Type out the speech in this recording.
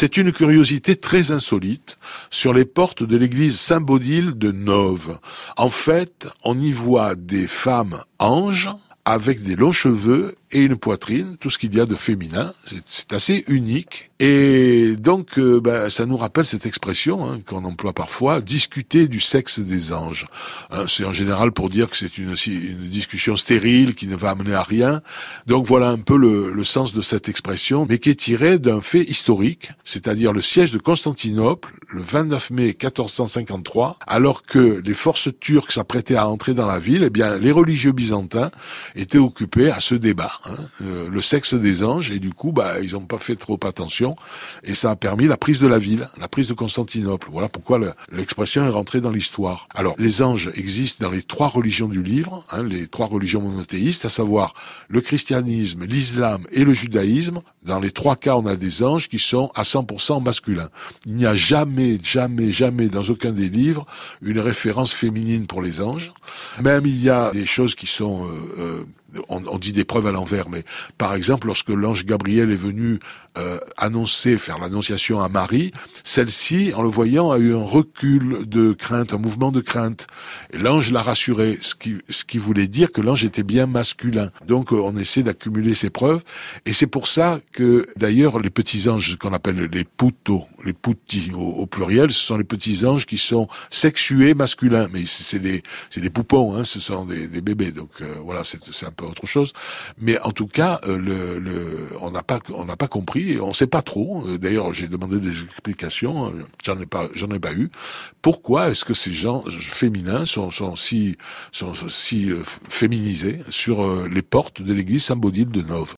C'est une curiosité très insolite sur les portes de l'église Saint-Baudile de Nove. En fait, on y voit des femmes anges avec des longs cheveux et une poitrine, tout ce qu'il y a de féminin. C'est assez unique. Et donc, euh, ben, ça nous rappelle cette expression hein, qu'on emploie parfois, discuter du sexe des anges. Hein, c'est en général pour dire que c'est une, discussion stérile qui ne va amener à rien. Donc voilà un peu le, le sens de cette expression, mais qui est tirée d'un fait historique, c'est-à-dire le siège de Constantinople, le 29 mai 1453, alors que les forces turques s'apprêtaient à entrer dans la ville, eh bien, les religieux byzantins étaient occupés à ce débat. Hein, euh, le sexe des anges, et du coup, bah, ils n'ont pas fait trop attention, et ça a permis la prise de la ville, la prise de Constantinople. Voilà pourquoi l'expression est rentrée dans l'histoire. Alors, les anges existent dans les trois religions du livre, hein, les trois religions monothéistes, à savoir le christianisme, l'islam et le judaïsme. Dans les trois cas, on a des anges qui sont à 100% masculins. Il n'y a jamais, jamais, jamais dans aucun des livres une référence féminine pour les anges. Même il y a des choses qui sont euh, euh, on, dit des preuves à l'envers, mais par exemple, lorsque l'ange Gabriel est venu euh, annoncer, faire l'annonciation à Marie, celle-ci, en le voyant, a eu un recul de crainte, un mouvement de crainte. L'ange l'a rassuré, ce qui, ce qui voulait dire que l'ange était bien masculin. Donc, euh, on essaie d'accumuler ces preuves, et c'est pour ça que, d'ailleurs, les petits anges, qu'on appelle les putos, les putti au, pluriel, ce sont les petits anges qui sont sexués masculins, mais c'est des, des poupons, hein, ce sont des, des bébés. Donc euh, voilà, c'est un autre chose. Mais en tout cas, euh, on n'a pas, on n'a pas compris, on sait pas trop. Euh, d'ailleurs, j'ai demandé des explications, euh, j'en ai pas, j'en ai pas eu. Pourquoi est-ce que ces gens féminins sont, sont si, sont si féminisés sur les portes de l'église Saint-Baudile de Nove